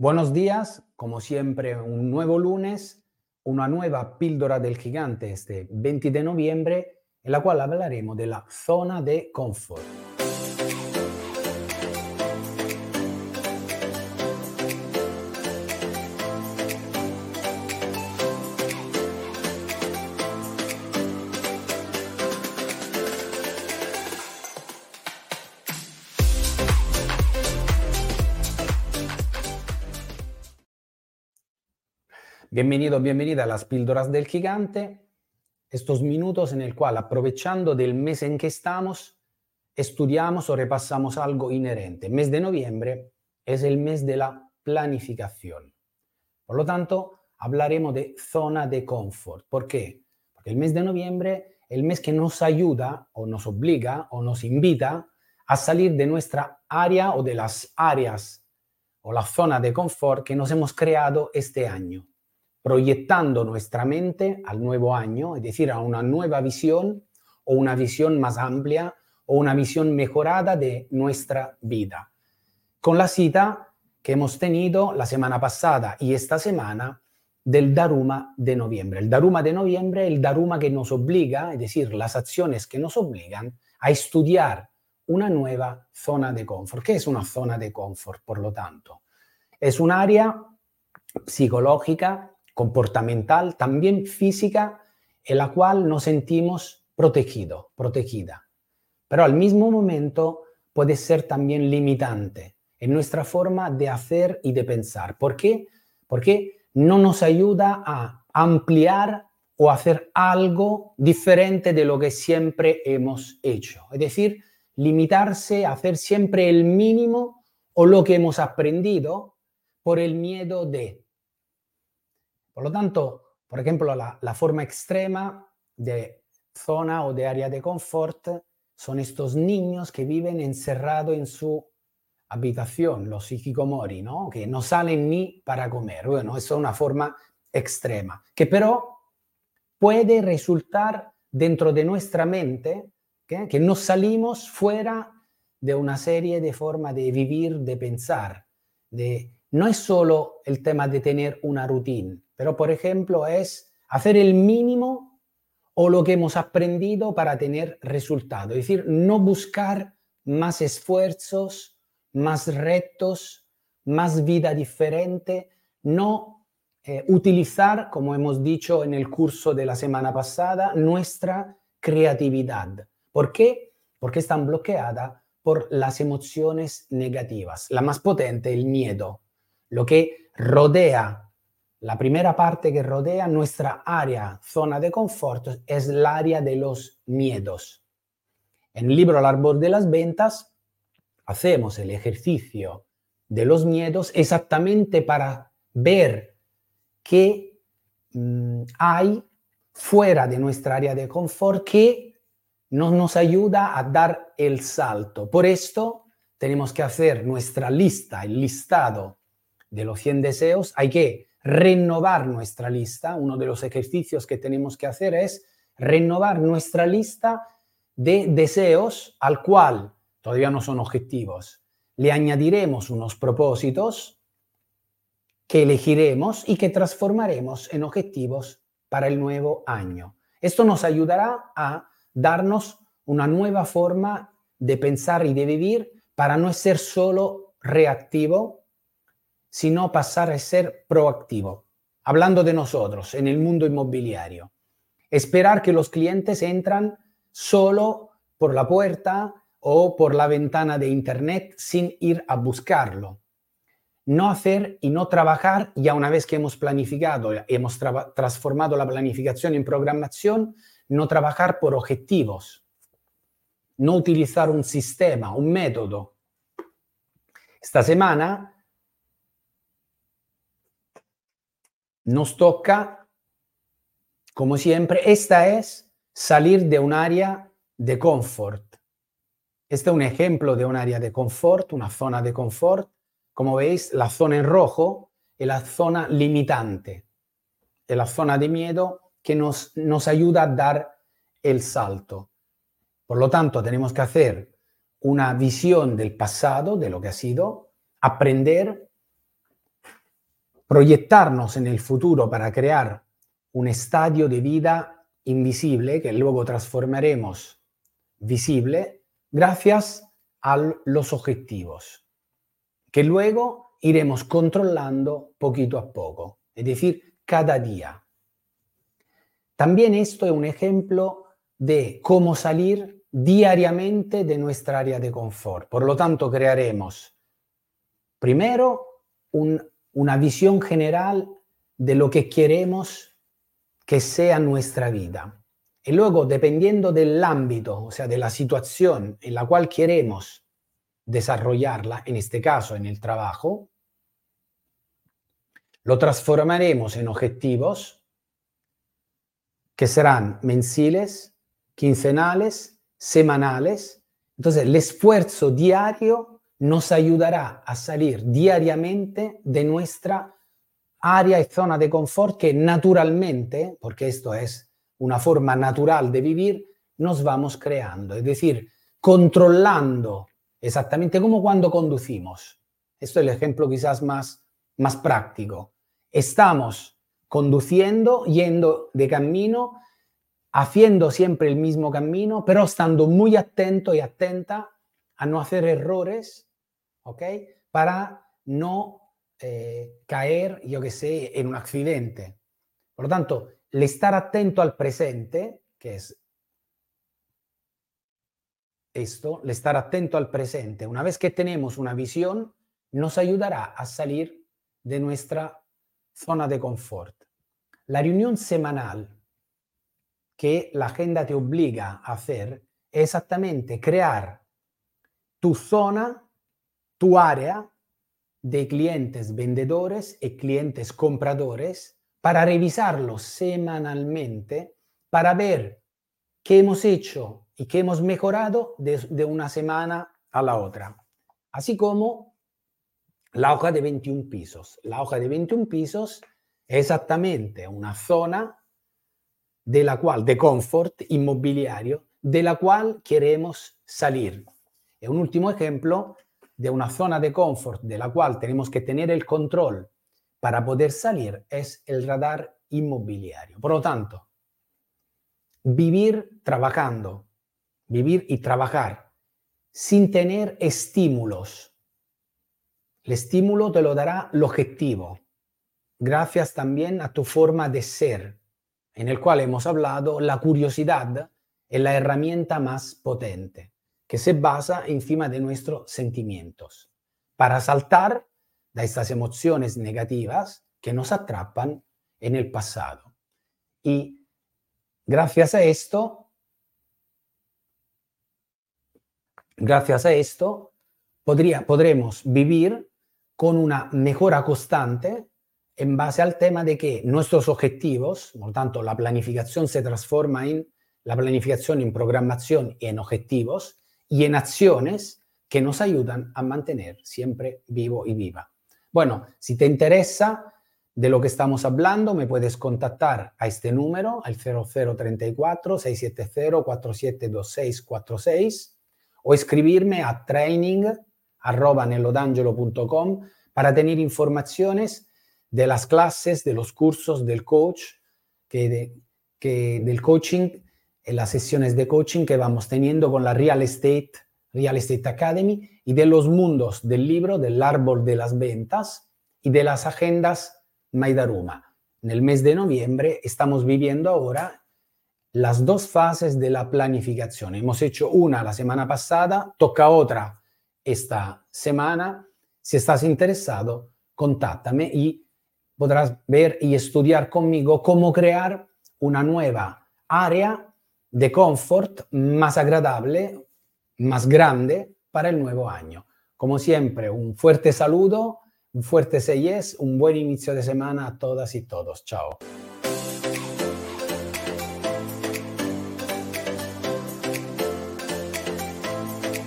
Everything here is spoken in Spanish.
Buenos días, como siempre, un nuevo lunes, una nueva píldora del gigante este 20 de noviembre, en la cual hablaremos de la zona de confort. Bienvenido, bienvenida a las píldoras del gigante. Estos minutos en el cual, aprovechando del mes en que estamos, estudiamos o repasamos algo inherente. Mes de noviembre es el mes de la planificación. Por lo tanto, hablaremos de zona de confort. ¿Por qué? Porque el mes de noviembre es el mes que nos ayuda o nos obliga o nos invita a salir de nuestra área o de las áreas o la zona de confort que nos hemos creado este año proyectando nuestra mente al nuevo año, es decir, a una nueva visión o una visión más amplia o una visión mejorada de nuestra vida. Con la cita que hemos tenido la semana pasada y esta semana del Daruma de noviembre. El Daruma de noviembre es el Daruma que nos obliga, es decir, las acciones que nos obligan a estudiar una nueva zona de confort. ¿Qué es una zona de confort, por lo tanto? Es un área psicológica comportamental, también física, en la cual nos sentimos protegido, protegida. Pero al mismo momento puede ser también limitante en nuestra forma de hacer y de pensar. ¿Por qué? Porque no nos ayuda a ampliar o hacer algo diferente de lo que siempre hemos hecho. Es decir, limitarse a hacer siempre el mínimo o lo que hemos aprendido por el miedo de por lo tanto, por ejemplo, la, forma extrema de zona o de área de confort son estos niños que viven encerrados en su habitación, los hikikomori, ¿no? que no salen ni para comer. Bueno, eso es una forma extrema, que pero puede resultar dentro de nuestra mente, que no salimos fuera de una serie de formas de vivir, de pensar. De, no es solo el tema de tener una rutina, pero por ejemplo es hacer el mínimo o lo que hemos aprendido para tener resultado. Es decir, no buscar más esfuerzos, más retos, más vida diferente, no eh, utilizar, como hemos dicho en el curso de la semana pasada, nuestra creatividad. ¿Por qué? Porque están bloqueadas por las emociones negativas. La más potente, el miedo, lo que rodea la primera parte que rodea nuestra área, zona de confort, es el área de los miedos. En el libro El árbol de las ventas hacemos el ejercicio de los miedos exactamente para ver qué mm, hay fuera de nuestra área de confort que no nos ayuda a dar el salto. Por esto tenemos que hacer nuestra lista, el listado de los 100 deseos. Hay que renovar nuestra lista. Uno de los ejercicios que tenemos que hacer es renovar nuestra lista de deseos al cual todavía no son objetivos. Le añadiremos unos propósitos que elegiremos y que transformaremos en objetivos para el nuevo año. Esto nos ayudará a darnos una nueva forma de pensar y de vivir para no ser solo reactivo, sino pasar a ser proactivo. Hablando de nosotros en el mundo inmobiliario. Esperar que los clientes entran solo por la puerta o por la ventana de Internet sin ir a buscarlo. No hacer y no trabajar ya una vez que hemos planificado, hemos transformado la planificación en programación, no trabajar por objetivos, no utilizar un sistema, un método. Esta semana nos toca, como siempre, esta es salir de un área de confort. Este es un ejemplo de un área de confort, una zona de confort. Como veis, la zona en rojo es la zona limitante, es la zona de miedo que nos, nos ayuda a dar el salto. Por lo tanto, tenemos que hacer una visión del pasado, de lo que ha sido, aprender proyectarnos en el futuro para crear un estadio de vida invisible que luego transformaremos visible gracias a los objetivos, que luego iremos controlando poquito a poco, es decir, cada día. También esto es un ejemplo de cómo salir diariamente de nuestra área de confort. Por lo tanto, crearemos primero una visión general de lo que queremos que sea nuestra vida. Y luego, dependiendo del ámbito, o sea, de la situación en la cual queremos desarrollarla, en este caso en el trabajo, lo transformaremos en objetivos que serán mensiles, quincenales, semanales. Entonces, el esfuerzo diario nos ayudará a salir diariamente de nuestra área y zona de confort que naturalmente, porque esto es una forma natural de vivir, nos vamos creando. Es decir, controlando exactamente como cuando conducimos. Esto es el ejemplo quizás más, más práctico. Estamos conduciendo, yendo de camino, haciendo siempre el mismo camino, pero estando muy atento y atenta a no hacer errores, ¿ok? Para no eh, caer, yo que sé, en un accidente. Por lo tanto, el estar atento al presente, que es esto, el estar atento al presente, una vez que tenemos una visión, nos ayudará a salir de nuestra zona de confort. La reunión semanal que la agenda te obliga a hacer es exactamente crear tu zona, tu área de clientes vendedores y clientes compradores para revisarlos semanalmente, para ver qué hemos hecho y qué hemos mejorado de, una semana a la otra. Así como la hoja de 21 pisos. La hoja de 21 pisos es exactamente una zona de la cual, de confort inmobiliario, de la cual queremos salir. Es un último ejemplo de una zona de confort de la cual tenemos que tener el control para poder salir, es el radar inmobiliario. Por lo tanto, vivir trabajando, vivir y trabajar sin tener estímulos el estímulo te lo dará el objetivo, gracias también a tu forma de ser, en el cual hemos hablado, la curiosidad es la herramienta más potente, que se basa encima de nuestros sentimientos, para saltar de estas emociones negativas que nos atrapan en el pasado. Y gracias a esto, gracias a esto, podría, podremos vivir con una mejora constante en base al tema de que nuestros objetivos, por lo tanto la planificación se transforma en la planificación en programación y en objetivos y en acciones que nos ayudan a mantener siempre vivo y viva. Bueno, si te interesa de lo que estamos hablando, me puedes contactar a este número, al 0034 670 472646 o escribirme a training arroba nelodangelo.com para tener informaciones de las clases, de los cursos del coach, que, que del coaching, en las sesiones de coaching que vamos teniendo con la Real Estate, Real Estate Academy y de los mundos del libro, del árbol de las ventas y de las agendas Maidaruma. En el mes de noviembre estamos viviendo ahora las dos fases de la planificación. Hemos hecho una la semana pasada, toca otra esta semana. Si estás interesado, contáctame y podrás ver y estudiar conmigo cómo crear una nueva área de confort más agradable, más grande para el nuevo año. Como siempre, un fuerte saludo, un fuerte 6 un buen inicio de semana a todas y todos. Chao.